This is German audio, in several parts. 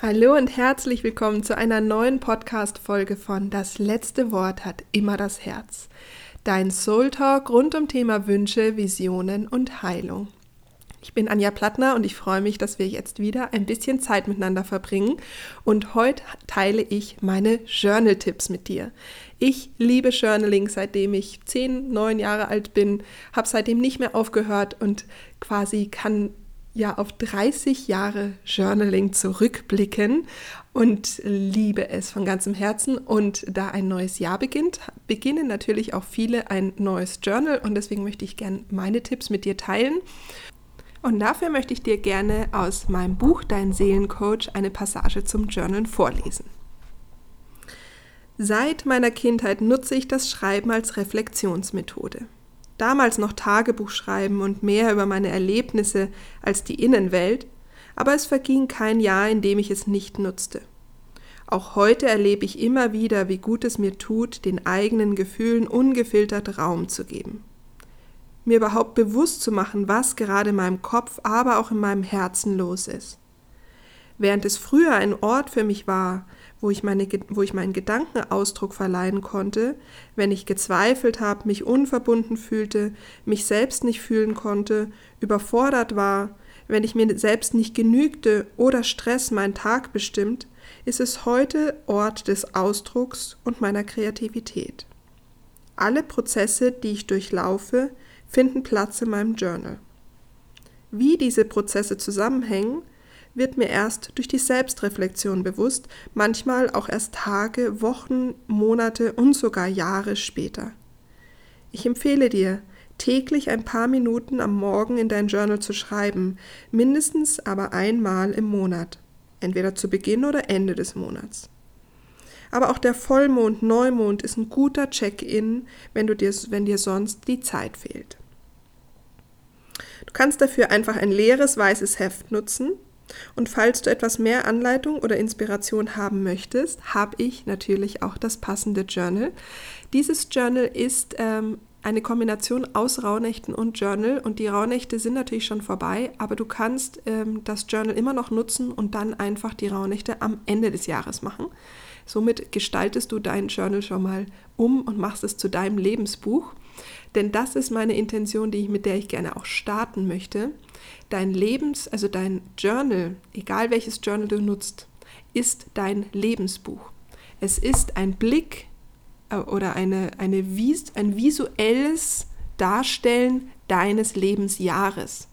Hallo und herzlich willkommen zu einer neuen Podcast-Folge von Das letzte Wort hat immer das Herz. Dein Soul Talk rund um Thema Wünsche, Visionen und Heilung. Ich bin Anja Plattner und ich freue mich, dass wir jetzt wieder ein bisschen Zeit miteinander verbringen. Und heute teile ich meine Journal-Tipps mit dir. Ich liebe Journaling, seitdem ich zehn, neun Jahre alt bin, habe seitdem nicht mehr aufgehört und quasi kann ja auf 30 Jahre Journaling zurückblicken und liebe es von ganzem Herzen. Und da ein neues Jahr beginnt, beginnen natürlich auch viele ein neues Journal und deswegen möchte ich gerne meine Tipps mit dir teilen. Und dafür möchte ich dir gerne aus meinem Buch Dein Seelencoach eine Passage zum Journal vorlesen. Seit meiner Kindheit nutze ich das Schreiben als Reflexionsmethode damals noch Tagebuch schreiben und mehr über meine Erlebnisse als die Innenwelt, aber es verging kein Jahr, in dem ich es nicht nutzte. Auch heute erlebe ich immer wieder, wie gut es mir tut, den eigenen Gefühlen ungefiltert Raum zu geben. Mir überhaupt bewusst zu machen, was gerade in meinem Kopf, aber auch in meinem Herzen los ist. Während es früher ein Ort für mich war, wo ich, meine, wo ich meinen Gedanken Ausdruck verleihen konnte, wenn ich gezweifelt habe, mich unverbunden fühlte, mich selbst nicht fühlen konnte, überfordert war, wenn ich mir selbst nicht genügte oder Stress meinen Tag bestimmt, ist es heute Ort des Ausdrucks und meiner Kreativität. Alle Prozesse, die ich durchlaufe, finden Platz in meinem Journal. Wie diese Prozesse zusammenhängen, wird mir erst durch die Selbstreflexion bewusst, manchmal auch erst Tage, Wochen, Monate und sogar Jahre später. Ich empfehle dir, täglich ein paar Minuten am Morgen in dein Journal zu schreiben, mindestens aber einmal im Monat, entweder zu Beginn oder Ende des Monats. Aber auch der Vollmond, Neumond ist ein guter Check-in, wenn, dir, wenn dir sonst die Zeit fehlt. Du kannst dafür einfach ein leeres weißes Heft nutzen und falls du etwas mehr Anleitung oder Inspiration haben möchtest, habe ich natürlich auch das passende Journal. Dieses Journal ist ähm, eine Kombination aus Rauhnächten und Journal und die Rauhnächte sind natürlich schon vorbei, aber du kannst ähm, das Journal immer noch nutzen und dann einfach die Rauhnächte am Ende des Jahres machen. Somit gestaltest du dein Journal schon mal um und machst es zu deinem Lebensbuch. Denn das ist meine Intention, die ich, mit der ich gerne auch starten möchte. Dein Lebens, also dein Journal, egal welches Journal du nutzt, ist dein Lebensbuch. Es ist ein Blick äh, oder eine, eine, ein visuelles Darstellen deines Lebensjahres.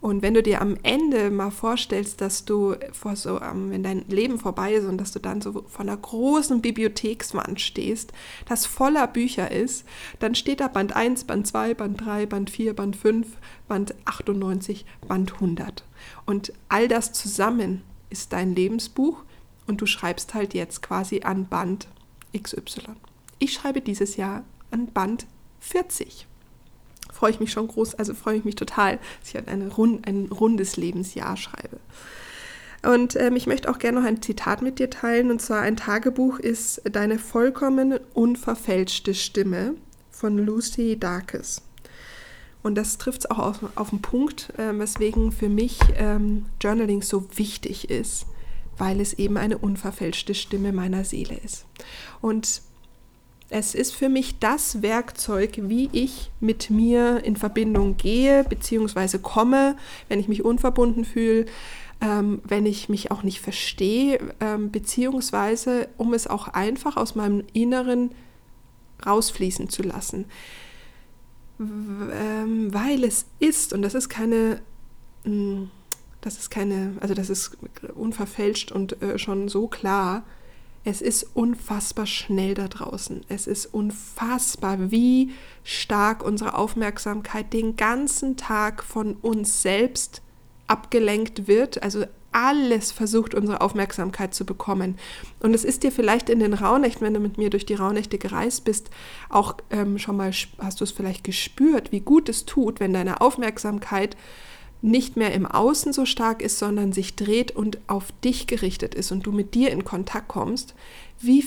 Und wenn du dir am Ende mal vorstellst, dass du vor so, ähm, wenn dein Leben vorbei ist und dass du dann so vor einer großen Bibliothekswand stehst, das voller Bücher ist, dann steht da Band 1, Band 2, Band 3, Band 4, Band 5, Band 98, Band 100. Und all das zusammen ist dein Lebensbuch und du schreibst halt jetzt quasi an Band XY. Ich schreibe dieses Jahr an Band 40 freue ich mich schon groß, also freue ich mich total, dass ich halt eine rund, ein rundes Lebensjahr schreibe. Und ähm, ich möchte auch gerne noch ein Zitat mit dir teilen, und zwar ein Tagebuch ist Deine vollkommen unverfälschte Stimme von Lucy Darkes. Und das trifft es auch auf, auf den Punkt, äh, weswegen für mich ähm, Journaling so wichtig ist, weil es eben eine unverfälschte Stimme meiner Seele ist. Und es ist für mich das Werkzeug, wie ich mit mir in Verbindung gehe bzw. komme, wenn ich mich unverbunden fühle, ähm, wenn ich mich auch nicht verstehe, ähm, beziehungsweise um es auch einfach aus meinem Inneren rausfließen zu lassen. Ähm, weil es ist, und das ist keine, mh, hm, das ist keine, also das ist unverfälscht und äh, schon so klar, es ist unfassbar schnell da draußen. Es ist unfassbar, wie stark unsere Aufmerksamkeit den ganzen Tag von uns selbst abgelenkt wird. Also alles versucht, unsere Aufmerksamkeit zu bekommen. Und es ist dir vielleicht in den Rauhnächten, wenn du mit mir durch die Rauhnächte gereist bist, auch ähm, schon mal, hast du es vielleicht gespürt, wie gut es tut, wenn deine Aufmerksamkeit nicht mehr im Außen so stark ist, sondern sich dreht und auf dich gerichtet ist und du mit dir in Kontakt kommst, wie,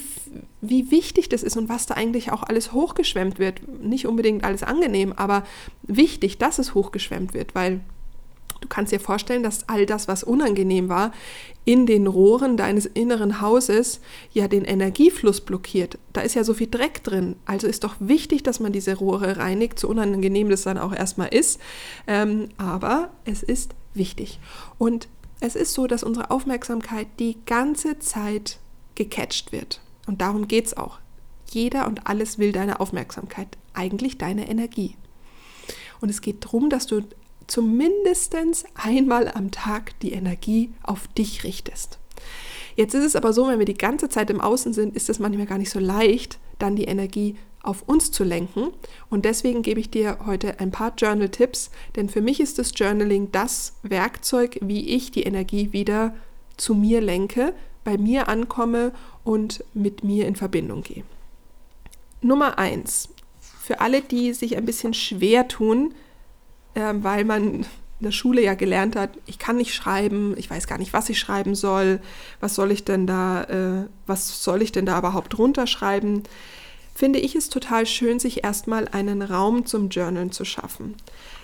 wie wichtig das ist und was da eigentlich auch alles hochgeschwemmt wird. Nicht unbedingt alles angenehm, aber wichtig, dass es hochgeschwemmt wird, weil Du kannst dir vorstellen, dass all das, was unangenehm war, in den Rohren deines inneren Hauses ja den Energiefluss blockiert. Da ist ja so viel Dreck drin. Also ist doch wichtig, dass man diese Rohre reinigt, so unangenehm das dann auch erstmal ist. Ähm, aber es ist wichtig. Und es ist so, dass unsere Aufmerksamkeit die ganze Zeit gecatcht wird. Und darum geht es auch. Jeder und alles will deine Aufmerksamkeit, eigentlich deine Energie. Und es geht darum, dass du zumindest einmal am Tag die Energie auf dich richtest. Jetzt ist es aber so, wenn wir die ganze Zeit im Außen sind, ist es manchmal gar nicht so leicht, dann die Energie auf uns zu lenken. Und deswegen gebe ich dir heute ein paar Journal-Tipps, denn für mich ist das Journaling das Werkzeug, wie ich die Energie wieder zu mir lenke, bei mir ankomme und mit mir in Verbindung gehe. Nummer eins. Für alle, die sich ein bisschen schwer tun, äh, weil man in der Schule ja gelernt hat, ich kann nicht schreiben, ich weiß gar nicht, was ich schreiben soll, was soll ich denn da, äh, was soll ich denn da überhaupt runterschreiben, finde ich es total schön, sich erstmal einen Raum zum Journalen zu schaffen.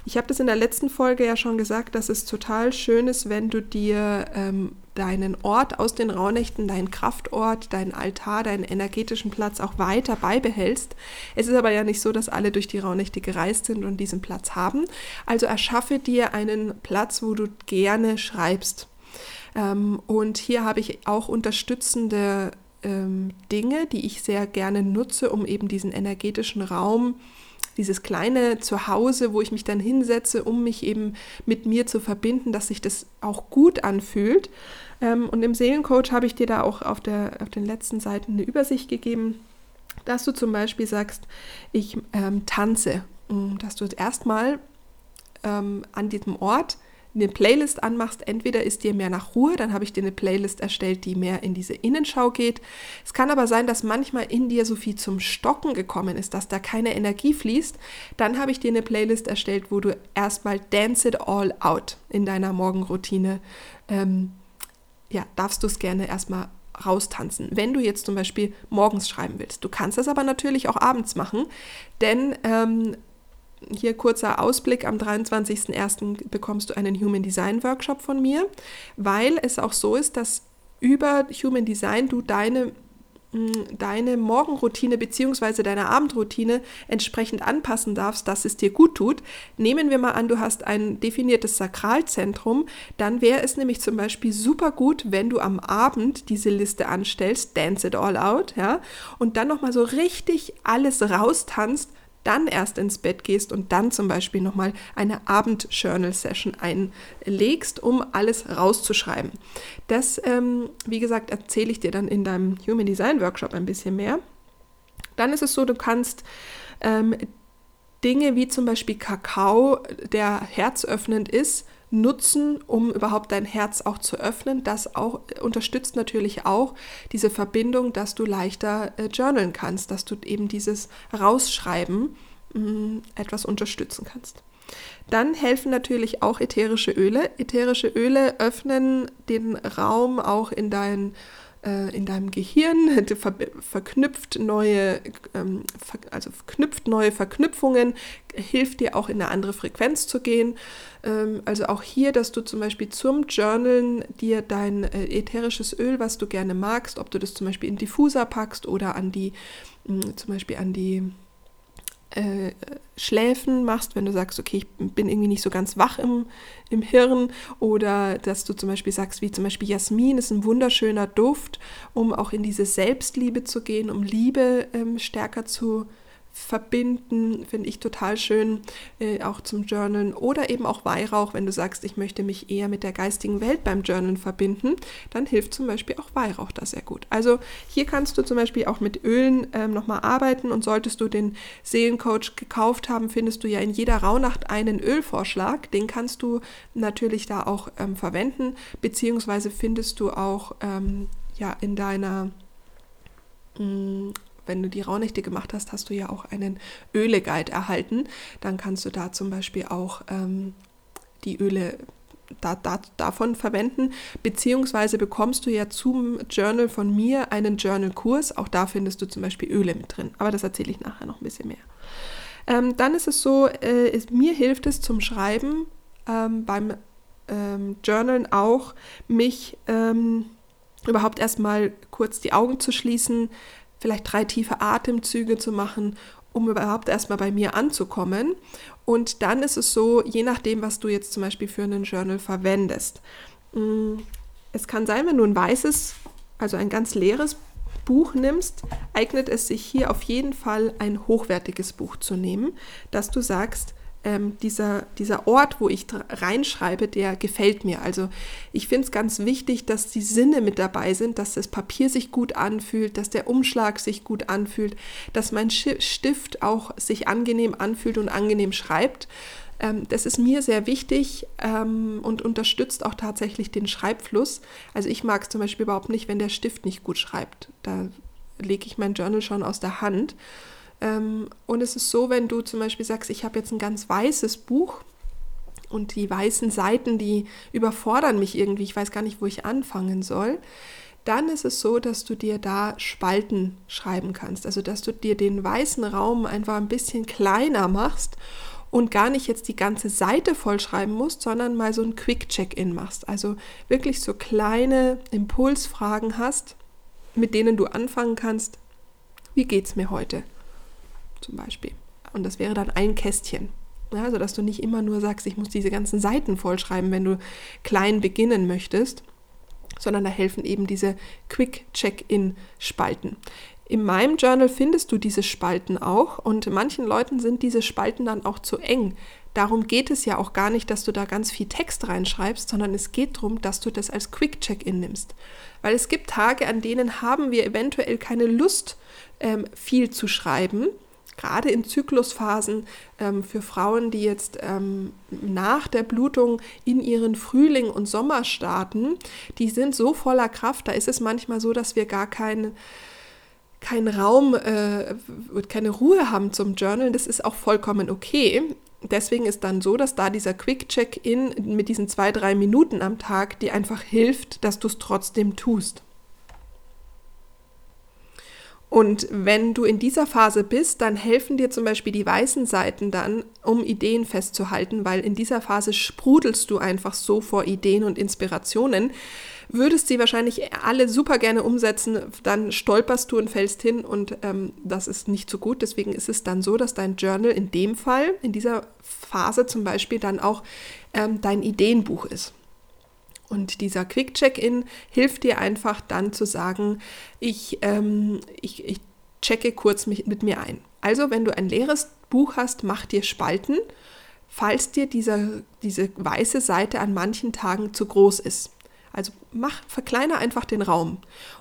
Ich habe das in der letzten Folge ja schon gesagt, dass es total schön ist, wenn du dir ähm, deinen Ort aus den Rauhnächten, deinen Kraftort, deinen Altar, deinen energetischen Platz auch weiter beibehältst. Es ist aber ja nicht so, dass alle durch die Rauhnächte gereist sind und diesen Platz haben. Also erschaffe dir einen Platz, wo du gerne schreibst. Ähm, und hier habe ich auch unterstützende ähm, Dinge, die ich sehr gerne nutze, um eben diesen energetischen Raum dieses kleine Zuhause, wo ich mich dann hinsetze, um mich eben mit mir zu verbinden, dass sich das auch gut anfühlt. Ähm, und im Seelencoach habe ich dir da auch auf, der, auf den letzten Seiten eine Übersicht gegeben, dass du zum Beispiel sagst, ich ähm, tanze, dass du erstmal ähm, an diesem Ort eine Playlist anmachst, entweder ist dir mehr nach Ruhe, dann habe ich dir eine Playlist erstellt, die mehr in diese Innenschau geht. Es kann aber sein, dass manchmal in dir so viel zum Stocken gekommen ist, dass da keine Energie fließt. Dann habe ich dir eine Playlist erstellt, wo du erstmal Dance It All Out in deiner Morgenroutine, ähm, ja, darfst du es gerne erstmal raustanzen. Wenn du jetzt zum Beispiel morgens schreiben willst. Du kannst das aber natürlich auch abends machen, denn ähm, hier kurzer Ausblick, am 23.01. bekommst du einen Human Design Workshop von mir, weil es auch so ist, dass über Human Design du deine deine Morgenroutine bzw. deine Abendroutine entsprechend anpassen darfst, dass es dir gut tut. Nehmen wir mal an, du hast ein definiertes Sakralzentrum, dann wäre es nämlich zum Beispiel super gut, wenn du am Abend diese Liste anstellst, Dance It All Out, ja, und dann nochmal so richtig alles raustanzt, dann erst ins Bett gehst und dann zum Beispiel nochmal eine Abend-Journal-Session einlegst, um alles rauszuschreiben. Das, ähm, wie gesagt, erzähle ich dir dann in deinem Human Design Workshop ein bisschen mehr. Dann ist es so, du kannst ähm, Dinge wie zum Beispiel Kakao, der herzöffnend ist, nutzen, um überhaupt dein Herz auch zu öffnen. Das auch unterstützt natürlich auch diese Verbindung, dass du leichter äh, journalen kannst, dass du eben dieses Rausschreiben mh, mm, etwas unterstützen kannst. Dann helfen natürlich auch ätherische Öle. Ätherische Öle öffnen den Raum auch in dein äh, in deinem Gehirn, ver verknüpft neue, ähm, ver also verknüpft neue Verknüpfungen, hilft dir auch in eine andere Frequenz zu gehen. Ähm, also auch hier, dass du zum Beispiel zum Journalen dir dein äh, ätherisches Öl, was du gerne magst, ob du das zum Beispiel in Diffuser packst oder an die, mh, zum Beispiel an die äh, Schläfen machst, wenn du sagst, okay, ich bin irgendwie nicht so ganz wach im, im Hirn. Oder dass du zum Beispiel sagst, wie zum Beispiel Jasmin ist ein wunderschöner Duft, um auch in diese Selbstliebe zu gehen, um Liebe ähm, stärker zu verbinden, finde ich total schön, äh, auch zum Journalen oder eben auch Weihrauch, wenn du sagst, ich möchte mich eher mit der geistigen Welt beim Journalen verbinden, dann hilft zum Beispiel auch Weihrauch da sehr gut. Also hier kannst du zum Beispiel auch mit Ölen ähm, nochmal arbeiten und solltest du den Seelencoach gekauft haben, findest du ja in jeder Rauhnacht einen Ölvorschlag, den kannst du natürlich da auch ähm, verwenden, beziehungsweise findest du auch ähm, ja in deiner mm, wenn du die Raunächte gemacht hast, hast du ja auch einen Öle-Guide erhalten. Dann kannst du da zum Beispiel auch ähm, die Öle da, da, davon verwenden, beziehungsweise bekommst du ja zum Journal von mir einen Journal-Kurs. Auch da findest du zum Beispiel Öle mit drin. Aber das erzähle ich nachher noch ein bisschen mehr. Ähm, dann ist es so, äh, ist, mir hilft es zum Schreiben ähm, beim ähm, Journalen auch, mich ähm, überhaupt erstmal kurz die Augen zu schließen, vielleicht drei tiefe Atemzüge zu machen, um überhaupt erstmal bei mir anzukommen. Und dann ist es so, je nachdem, was du jetzt zum Beispiel für einen Journal verwendest. Mm, es kann sein, wenn du ein weißes, also ein ganz leeres Buch nimmst, eignet es sich hier auf jeden Fall ein hochwertiges Buch zu nehmen, dass du sagst, ähm, dieser, dieser Ort, wo ich reinschreibe, der gefällt mir. Also ich finde es ganz wichtig, dass die Sinne mit dabei sind, dass das Papier sich gut anfühlt, dass der Umschlag sich gut anfühlt, dass mein Stift auch sich angenehm anfühlt und angenehm schreibt. Ähm, das ist mir sehr wichtig ähm, und unterstützt auch tatsächlich den Schreibfluss. Also ich mag es zum Beispiel überhaupt nicht, wenn der Stift nicht gut schreibt. Da lege ich mein Journal schon aus der Hand. Ähm, und es ist so, wenn du zum Beispiel sagst, ich habe jetzt ein ganz weißes Buch und die weißen Seiten, die überfordern mich irgendwie, ich weiß gar nicht, wo ich anfangen soll, dann ist es so, dass du dir da Spalten schreiben kannst. Also dass du dir den weißen Raum einfach ein bisschen kleiner machst und gar nicht jetzt die ganze Seite vollschreiben musst, sondern mal so ein Quick-Check-In machst. Also wirklich so kleine Impulsfragen hast, mit denen du anfangen kannst. Wie geht's mir heute? Zum Beispiel. Und das wäre dann ein Kästchen. Ja, sodass du nicht immer nur sagst, ich muss diese ganzen Seiten vollschreiben, wenn du klein beginnen möchtest, sondern da helfen eben diese Quick-Check-In-Spalten. In meinem Journal findest du diese Spalten auch und manchen Leuten sind diese Spalten dann auch zu eng. Darum geht es ja auch gar nicht, dass du da ganz viel Text reinschreibst, sondern es geht darum, dass du das als Quick-Check-In nimmst. Weil es gibt Tage, an denen haben wir eventuell keine Lust, ähm, viel zu schreiben gerade in Zyklusphasen ähm, für Frauen, die jetzt ähm, nach der Blutung in ihren Frühling und Sommer starten, die sind so voller Kraft. Da ist es manchmal so, dass wir gar keinen keinen Raum, äh, keine Ruhe haben zum Journal. Das ist auch vollkommen okay. Deswegen ist dann so, dass da dieser Quick-Check-In mit diesen zwei, drei Minuten am Tag dir einfach hilft, dass du es trotzdem tust. Und wenn du in dieser Phase bist, dann helfen dir zum Beispiel die weißen Seiten dann, um Ideen festzuhalten, weil in dieser Phase sprudelst du einfach so vor Ideen und Inspirationen. Würdest sie wahrscheinlich alle super gerne umsetzen, dann stolperst du und fällst hin und ähm, das ist nicht so gut. Deswegen ist es dann so, dass dein Journal in dem Fall, in dieser Phase zum Beispiel, dann auch ähm, dein Ideenbuch ist. Und dieser Quick-Check-In hilft dir einfach dann zu sagen, ich, ähm, ich, ich checke kurz mit, mit mir ein. Also wenn du ein leeres Buch hast, mach dir Spalten, falls dir dieser, diese weiße Seite an manchen Tagen zu groß ist. Also mach, verkleiner einfach den Raum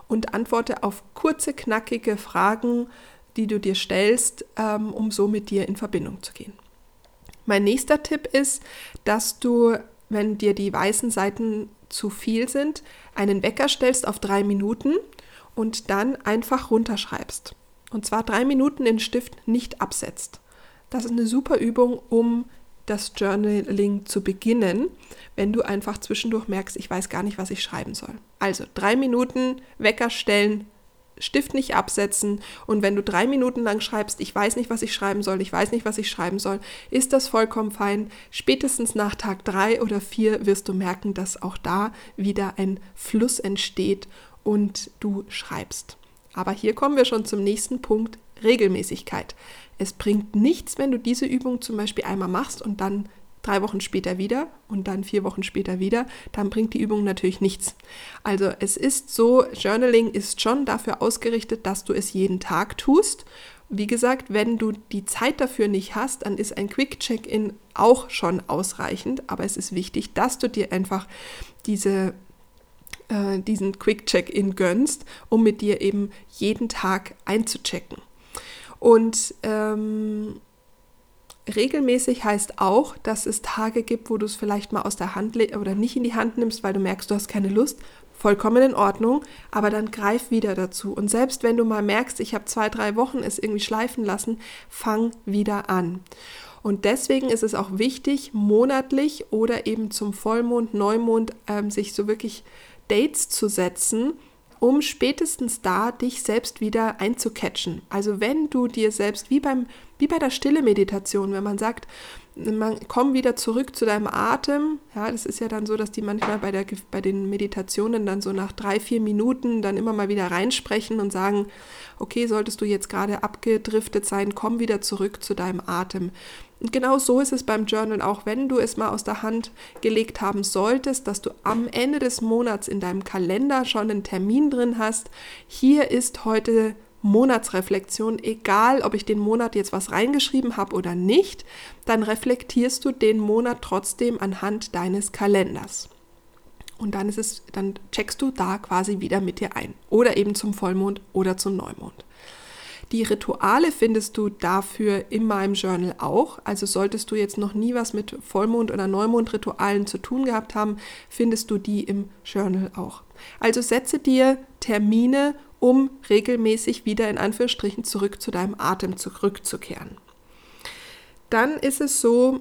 und antworte auf kurze, knackige Fragen, die du dir stellst, ähm, um so mit dir in Verbindung zu gehen. Mein nächster Tipp ist, dass du wenn dir die weißen Seiten zu viel sind, einen Wecker stellst auf drei Minuten und dann einfach runterschreibst. Und zwar drei Minuten den Stift nicht absetzt. Das ist eine super Übung, um das Journaling zu beginnen, wenn du einfach zwischendurch merkst, ich weiß gar nicht, was ich schreiben soll. Also drei Minuten Wecker stellen, Stift nicht absetzen und wenn du drei Minuten lang schreibst, ich weiß nicht, was ich schreiben soll, ich weiß nicht, was ich schreiben soll, ist das vollkommen fein. Spätestens nach Tag drei oder vier wirst du merken, dass auch da wieder ein Fluss entsteht und du schreibst. Aber hier kommen wir schon zum nächsten Punkt, Regelmäßigkeit. Es bringt nichts, wenn du diese Übung zum Beispiel einmal machst und dann drei Wochen später wieder und dann vier Wochen später wieder, dann bringt die Übung natürlich nichts. Also es ist so, Journaling ist schon dafür ausgerichtet, dass du es jeden Tag tust. Wie gesagt, wenn du die Zeit dafür nicht hast, dann ist ein Quick Check-in auch schon ausreichend, aber es ist wichtig, dass du dir einfach diese äh, diesen Quick Check-in gönnst, um mit dir eben jeden Tag einzuchecken. Und ähm, Regelmäßig heißt auch, dass es Tage gibt, wo du es vielleicht mal aus der Hand oder nicht in die Hand nimmst, weil du merkst, du hast keine Lust. Vollkommen in Ordnung, aber dann greif wieder dazu. Und selbst wenn du mal merkst, ich habe zwei, drei Wochen es irgendwie schleifen lassen, fang wieder an. Und deswegen ist es auch wichtig, monatlich oder eben zum Vollmond, Neumond ähm, sich so wirklich Dates zu setzen, um spätestens da dich selbst wieder einzucatchen. Also wenn du dir selbst wie beim wie bei der stille Meditation, wenn man sagt, man komm wieder zurück zu deinem Atem. Ja, das ist ja dann so, dass die manchmal bei, der, bei den Meditationen dann so nach drei, vier Minuten dann immer mal wieder reinsprechen und sagen, okay, solltest du jetzt gerade abgedriftet sein, komm wieder zurück zu deinem Atem. Und genau so ist es beim Journal auch, wenn du es mal aus der Hand gelegt haben solltest, dass du am Ende des Monats in deinem Kalender schon einen Termin drin hast. Hier ist heute Monatsreflexion, egal ob ich den Monat jetzt was reingeschrieben habe oder nicht, dann reflektierst du den Monat trotzdem anhand deines Kalenders. Und dann ist es, dann checkst du da quasi wieder mit dir ein. Oder eben zum Vollmond oder zum Neumond. Die Rituale findest du dafür in meinem Journal auch. Also solltest du jetzt noch nie was mit Vollmond- oder Neumond-Ritualen zu tun gehabt haben, findest du die im Journal auch. Also setze dir Termine um regelmäßig wieder in Anführungsstrichen zurück zu deinem Atem zurückzukehren. Dann ist es so,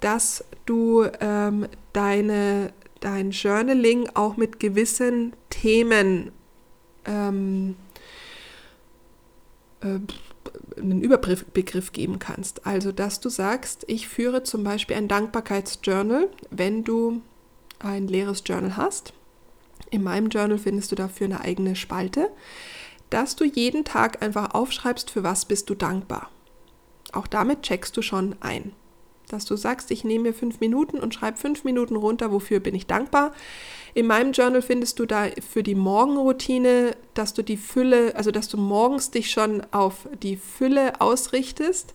dass du ähm, deine, dein Journaling auch mit gewissen Themen ähm, äh, einen Überbegriff geben kannst. Also, dass du sagst, ich führe zum Beispiel ein Dankbarkeitsjournal, wenn du ein leeres Journal hast in meinem Journal findest du dafür eine eigene Spalte, dass du jeden Tag einfach aufschreibst, für was bist du dankbar. Auch damit checkst du schon ein. Dass du sagst, ich nehme mir fünf Minuten und schreibe fünf Minuten runter, wofür bin ich dankbar. In meinem Journal findest du da für die Morgenroutine, dass du die Fülle, also dass du morgens dich schon auf die Fülle ausrichtest.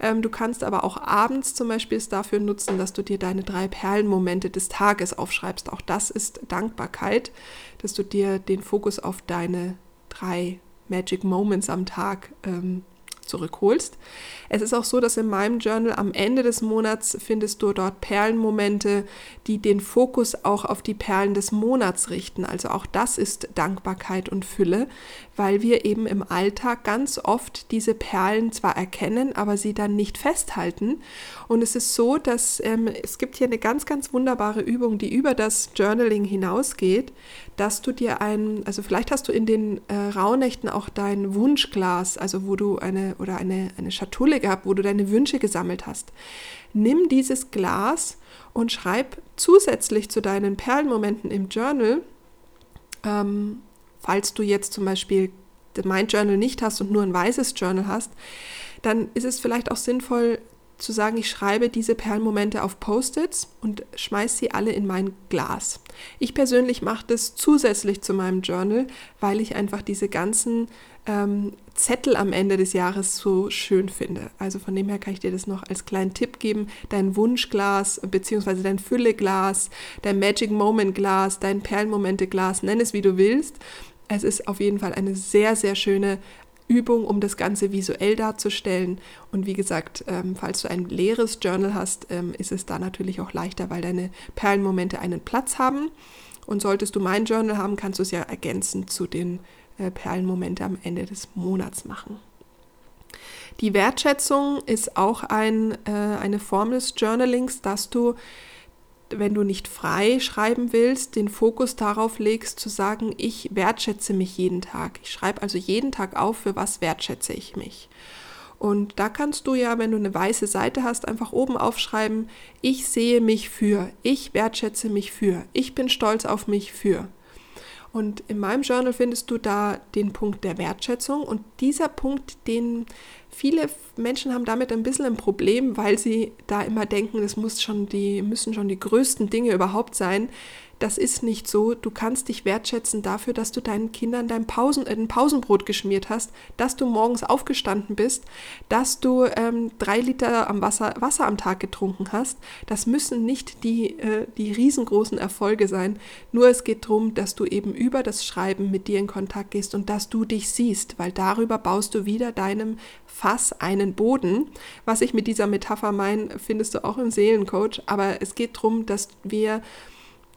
Ähm, du kannst aber auch abends zum Beispiel es dafür nutzen, dass du dir deine drei Perlenmomente des Tages aufschreibst. Auch das ist Dankbarkeit, dass du dir den Fokus auf deine drei Magic Moments am Tag ähm, zurückholst. Es ist auch so, dass in meinem Journal am Ende des Monats findest du dort Perlenmomente, die den Fokus auch auf die Perlen des Monats richten. Also auch das ist Dankbarkeit und Fülle, weil wir eben im Alltag ganz oft diese Perlen zwar erkennen, aber sie dann nicht festhalten. Und es ist so, dass ähm, es gibt hier eine ganz, ganz wunderbare Übung, die über das Journaling hinausgeht, dass du dir ein, also vielleicht hast du in den äh, Rauhnächten auch dein Wunschglas, also wo du eine oder eine, eine Schatulle gehabt, wo du deine Wünsche gesammelt hast. Nimm dieses Glas und schreib zusätzlich zu deinen Perlenmomenten im Journal, ähm, falls du jetzt zum Beispiel mein Journal nicht hast und nur ein weißes Journal hast, dann ist es vielleicht auch sinnvoll, zu sagen, ich schreibe diese Perlenmomente auf Post-its und schmeiße sie alle in mein Glas. Ich persönlich mache das zusätzlich zu meinem Journal, weil ich einfach diese ganzen ähm, Zettel am Ende des Jahres so schön finde. Also von dem her kann ich dir das noch als kleinen Tipp geben. Dein Wunschglas bzw. dein Fülleglas, dein Magic Moment Glas, dein Perlenmomente Glas, nenn es wie du willst. Es ist auf jeden Fall eine sehr, sehr schöne Übung, um das Ganze visuell darzustellen. Und wie gesagt, ähm, falls du ein leeres Journal hast, ähm, ist es da natürlich auch leichter, weil deine Perlenmomente einen Platz haben. Und solltest du mein Journal haben, kannst du es ja ergänzend zu den Perlenmomente am Ende des Monats machen. Die Wertschätzung ist auch ein, äh, eine Form des Journalings, dass du wenn du nicht frei schreiben willst, den Fokus darauf legst, zu sagen, ich wertschätze mich jeden Tag. Ich schreibe also jeden Tag auf, für was wertschätze ich mich. Und da kannst du ja, wenn du eine weiße Seite hast, einfach oben aufschreiben, ich sehe mich für, ich wertschätze mich für, ich bin stolz auf mich für. Und in meinem Journal findest du da den Punkt der Wertschätzung. Und dieser Punkt, den viele Menschen haben damit ein bisschen ein Problem, weil sie da immer denken, das muss schon die, müssen schon die größten Dinge überhaupt sein. Das ist nicht so. Du kannst dich wertschätzen dafür, dass du deinen Kindern dein Pausen, äh, Pausenbrot geschmiert hast, dass du morgens aufgestanden bist, dass du ähm, drei Liter am Wasser, Wasser am Tag getrunken hast. Das müssen nicht die, äh, die riesengroßen Erfolge sein. Nur es geht darum, dass du eben über das Schreiben mit dir in Kontakt gehst und dass du dich siehst, weil darüber baust du wieder deinem Fass einen Boden. Was ich mit dieser Metapher meine, findest du auch im Seelencoach. Aber es geht darum, dass wir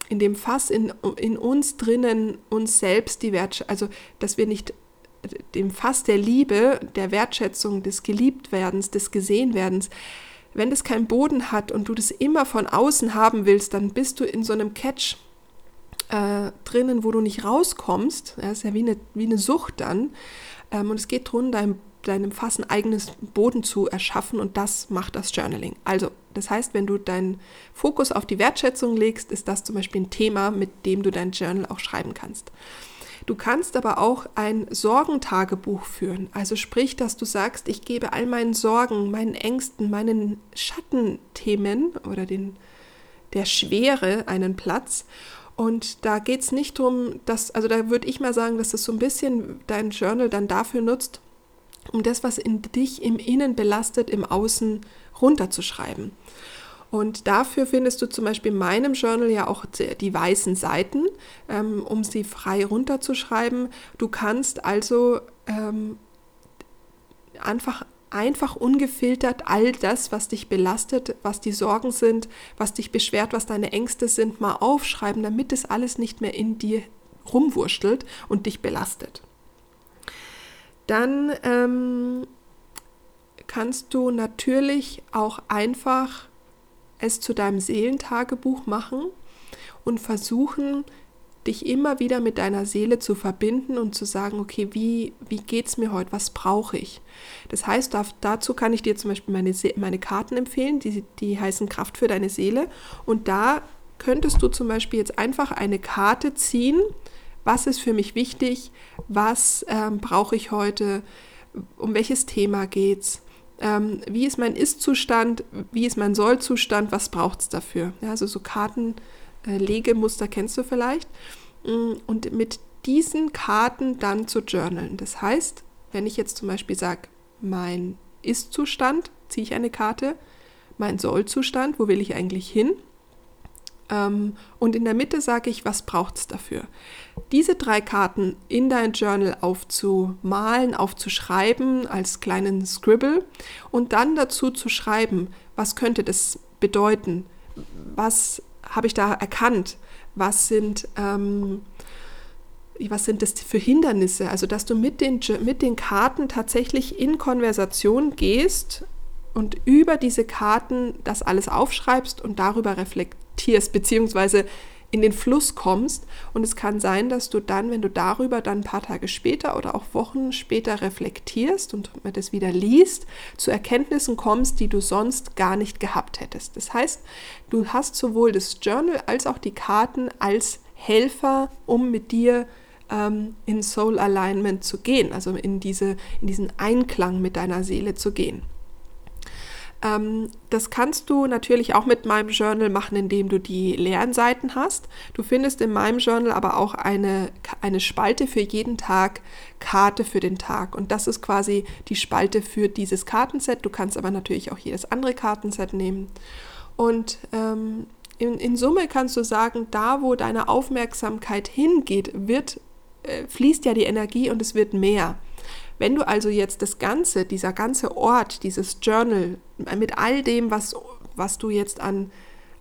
in dem Fass in, in uns drinnen uns selbst die Wertschätzung, also dass wir nicht dem Fass der Liebe, der Wertschätzung, des Geliebtwerdens, des Gesehenwerdens, wenn das keinen Boden hat und du das immer von außen haben willst, dann bist du in so einem Catch äh, drinnen, wo du nicht rauskommst. Das ist ja wie eine, wie eine Sucht dann. Ähm, und es geht darum, deinem, deinem Fass ein eigenes Boden zu erschaffen und das macht das Journaling. Also, das heißt, wenn du deinen Fokus auf die Wertschätzung legst, ist das zum Beispiel ein Thema, mit dem du dein Journal auch schreiben kannst. Du kannst aber auch ein Sorgentagebuch führen. Also sprich, dass du sagst, ich gebe all meinen Sorgen, meinen Ängsten, meinen Schattenthemen oder den, der Schwere einen Platz. Und da geht es nicht darum, dass, also da würde ich mal sagen, dass das so ein bisschen dein Journal dann dafür nutzt, um das, was in dich im Innen belastet, im Außen runterzuschreiben. Und dafür findest du zum Beispiel in meinem Journal ja auch die weißen Seiten, ähm, um sie frei runterzuschreiben. Du kannst also ähm, einfach einfach ungefiltert all das, was dich belastet, was die Sorgen sind, was dich beschwert, was deine Ängste sind, mal aufschreiben, damit es alles nicht mehr in dir rumwurschtelt und dich belastet. Dann ähm, kannst du natürlich auch einfach es zu deinem Seelentagebuch machen und versuchen, dich immer wieder mit deiner Seele zu verbinden und zu sagen, okay, wie, wie geht es mir heute, was brauche ich? Das heißt, dazu kann ich dir zum Beispiel meine, meine Karten empfehlen, die, die heißen Kraft für deine Seele. Und da könntest du zum Beispiel jetzt einfach eine Karte ziehen, was ist für mich wichtig, was ähm, brauche ich heute, um welches Thema geht es ähm, wie ist mein Ist-Zustand, wie ist mein Soll-Zustand, was braucht es dafür. Ja, also so Kartenlegemuster äh, kennst du vielleicht. Mm, und mit diesen Karten dann zu journalen. Das heißt, wenn ich jetzt zum Beispiel sage, mein Ist-Zustand, ziehe ich eine Karte, mein Soll-Zustand, wo will ich eigentlich hin? Ähm, und in der Mitte sage ich, was braucht es dafür? Diese drei Karten in dein Journal aufzumalen, aufzuschreiben als kleinen Scribble und dann dazu zu schreiben, was könnte das bedeuten? Was habe ich da erkannt? Was sind, ähm, was sind das für Hindernisse? Also, dass du mit den, mit den Karten tatsächlich in Konversation gehst und über diese Karten das alles aufschreibst und darüber reflektierst reflektierst, beziehungsweise in den Fluss kommst. Und es kann sein, dass du dann, wenn du darüber dann ein paar Tage später oder auch Wochen später reflektierst und das wieder liest, zu Erkenntnissen kommst, die du sonst gar nicht gehabt hättest. Das heißt, du hast sowohl das Journal als auch die Karten als Helfer, um mit dir ähm, in Soul Alignment zu gehen, also in, diese, in diesen Einklang mit deiner Seele zu gehen. Ähm, das kannst du natürlich auch mit meinem Journal machen, indem du die leeren Seiten hast. Du findest in meinem Journal aber auch eine, eine Spalte für jeden Tag, Karte für den Tag. Und das ist quasi die Spalte für dieses Kartenset. Du kannst aber natürlich auch jedes andere Kartenset nehmen. Und ähm, in, in Summe kannst du sagen, da wo deine Aufmerksamkeit hingeht, wird, äh, fließt ja die Energie und es wird mehr. Wenn du also jetzt das Ganze, dieser ganze Ort, dieses Journal mit all dem, was, was du jetzt an,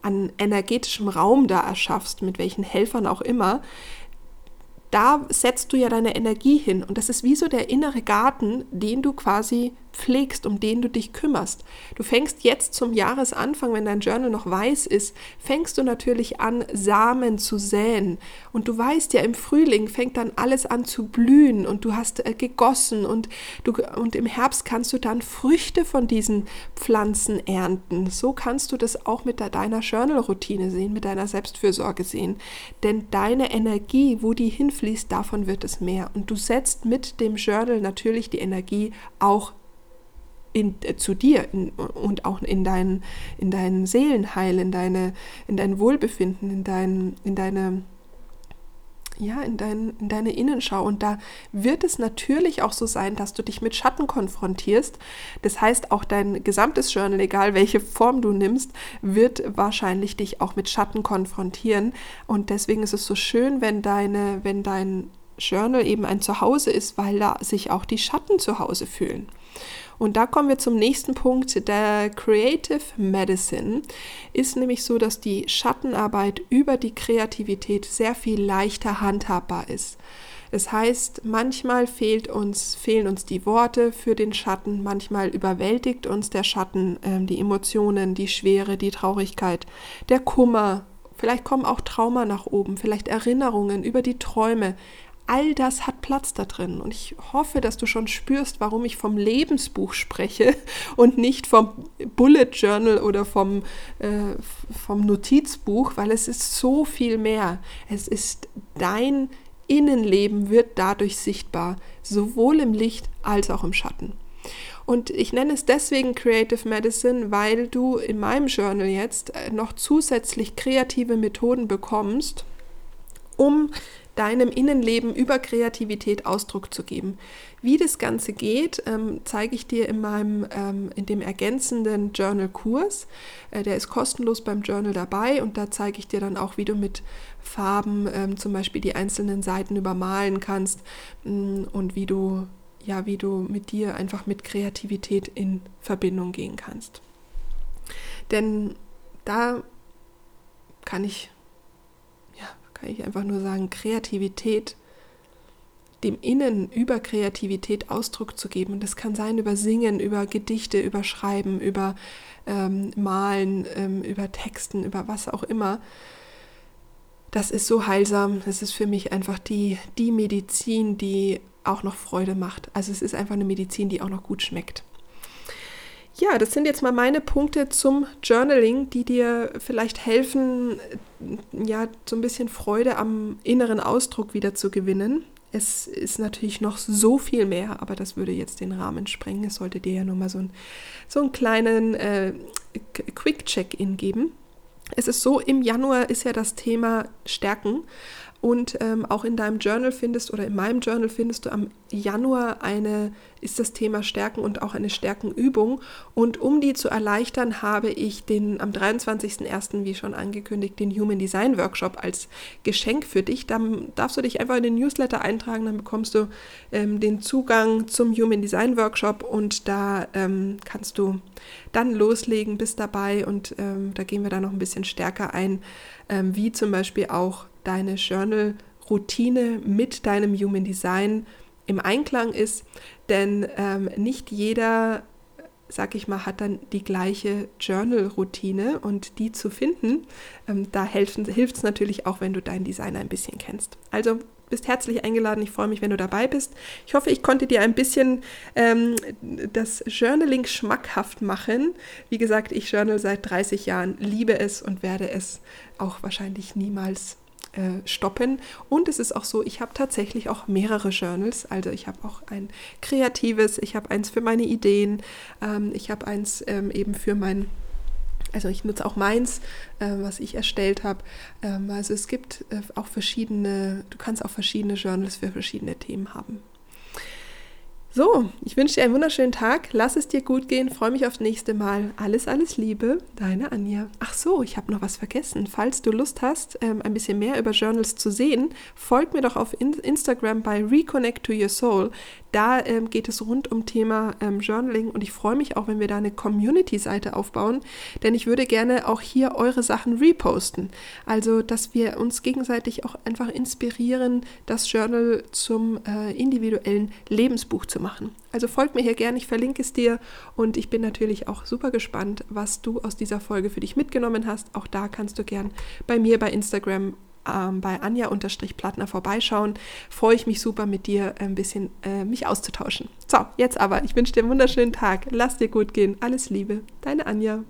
an energetischem Raum da erschaffst, mit welchen Helfern auch immer, da setzt du ja deine Energie hin. Und das ist wie so der innere Garten, den du quasi pflegst, um den du dich kümmerst. Du fängst jetzt zum Jahresanfang, wenn dein Journal noch weiß ist, fängst du natürlich an, Samen zu säen. Und du weißt ja, im Frühling fängt dann alles an zu blühen und du hast äh, gegossen und, du, und im Herbst kannst du dann Früchte von diesen Pflanzen ernten. So kannst du das auch mit deiner Journal-Routine sehen, mit deiner Selbstfürsorge sehen. Denn deine Energie, wo die hinfließt, davon wird es mehr. Und du setzt mit dem Journal natürlich die Energie auch in, äh, zu dir in, und auch in dein, in dein Seelenheil, in, deine, in dein Wohlbefinden, in, dein, in deine ja, in, dein, in deine Innenschau. Und da wird es natürlich auch so sein, dass du dich mit Schatten konfrontierst. Das heißt, auch dein gesamtes Journal, egal welche Form du nimmst, wird wahrscheinlich dich auch mit Schatten konfrontieren. Und deswegen ist es so schön, wenn deine, wenn dein Journal eben ein Zuhause ist, weil da sich auch die Schatten zu Hause fühlen. Und da kommen wir zum nächsten Punkt. Der Creative Medicine ist nämlich so, dass die Schattenarbeit über die Kreativität sehr viel leichter handhabbar ist. Das heißt, manchmal fehlt uns, fehlen uns die Worte für den Schatten, manchmal überwältigt uns der Schatten, äh, die Emotionen, die Schwere, die Traurigkeit, der Kummer. Vielleicht kommen auch Trauma nach oben, vielleicht Erinnerungen über die Träume. All das hat Platz da drin. Und ich hoffe, dass du schon spürst, warum ich vom Lebensbuch spreche und nicht vom Bullet Journal oder vom, äh, vom Notizbuch, weil es ist so viel mehr. Es ist dein Innenleben wird dadurch sichtbar, sowohl im Licht als auch im Schatten. Und ich nenne es deswegen Creative Medicine, weil du in meinem Journal jetzt äh, noch zusätzlich kreative Methoden bekommst, um deinem Innenleben über Kreativität Ausdruck zu geben. Wie das Ganze geht, ähm, zeige ich dir in meinem, ähm, in dem ergänzenden Journal-Kurs. Äh, der ist kostenlos beim Journal dabei und da zeige ich dir dann auch, wie du mit Farben ähm, zum Beispiel die einzelnen Seiten übermalen kannst mh, mm, und wie du, ja, wie du mit dir einfach mit Kreativität in Verbindung gehen kannst. Denn da kann ich kann ich einfach nur sagen, Kreativität, dem Innen über Kreativität Ausdruck zu geben. Und das kann sein über Singen, über Gedichte, über Schreiben, über ähm, Malen, ähm, über Texten, über was auch immer. Das ist so heilsam. Das ist für mich einfach die, die Medizin, die auch noch Freude macht. Also es ist einfach eine Medizin, die auch noch gut schmeckt. Ja, das sind jetzt mal meine Punkte zum Journaling, die dir vielleicht helfen, ja, so ein bisschen Freude am inneren Ausdruck wieder zu gewinnen. Es ist natürlich noch so viel mehr, aber das würde jetzt den Rahmen sprengen. Es sollte dir ja nur mal so, ein, so einen kleinen äh, Quick-Check-In geben. Es ist so, im Januar ist ja das Thema Stärken. Und ähm, auch in deinem Journal findest oder in meinem Journal findest du am Januar eine, ist das Thema Stärken und auch eine Stärkenübung. Und um die zu erleichtern, habe ich den am 23.01., wie schon angekündigt, den Human Design Workshop als Geschenk für dich. Dann darfst du dich einfach in den Newsletter eintragen, dann bekommst du ähm, den Zugang zum Human Design Workshop und da ähm, kannst du dann loslegen, bist dabei und ähm, da gehen wir dann noch ein bisschen stärker ein, ähm, wie zum Beispiel auch deine Journal-Routine mit deinem Human Design im Einklang ist, denn ähm, nicht jeder, sag ich mal, hat dann die gleiche Journal-Routine und die zu finden, ähm, da hilft es natürlich auch, wenn du deinen Designer ein bisschen kennst. Also bist herzlich eingeladen. Ich freue mich, wenn du dabei bist. Ich hoffe, ich konnte dir ein bisschen ähm, das Journaling schmackhaft machen. Wie gesagt, ich journal seit 30 Jahren, liebe es und werde es auch wahrscheinlich niemals stoppen. Und es ist auch so, ich habe tatsächlich auch mehrere Journals. Also ich habe auch ein kreatives, ich habe eins für meine Ideen, ähm, ich habe eins ähm, eben für mein also ich nutze auch meins, äh, was ich erstellt habe. Ähm, also es gibt äh, auch verschiedene, du kannst auch verschiedene Journals für verschiedene Themen haben. So, ich wünsche dir einen wunderschönen Tag. Lass es dir gut gehen. Freue mich aufs nächste Mal. Alles, alles Liebe. Deine Anja. Ach so, ich habe noch was vergessen. Falls du Lust hast, ähm, ein bisschen mehr über Journals zu sehen, folg mir doch auf Instagram bei Reconnect to Your Soul. Da ähm, geht es rund um Thema ähm, Journaling und ich freue mich auch, wenn wir da eine Community-Seite aufbauen, denn ich würde gerne auch hier eure Sachen reposten. Also, dass wir uns gegenseitig auch einfach inspirieren, das Journal zum äh, individuellen Lebensbuch zu machen. Also folgt mir hier gerne, ich verlinke es dir und ich bin natürlich auch super gespannt, was du aus dieser Folge für dich mitgenommen hast. Auch da kannst du gern bei mir bei Instagram ähm, bei Anja-Plattner vorbeischauen. Freue ich mich super mit dir ein bisschen äh, mich auszutauschen. So, jetzt aber, ich wünsche dir einen wunderschönen Tag. Lass dir gut gehen. Alles Liebe. Deine Anja.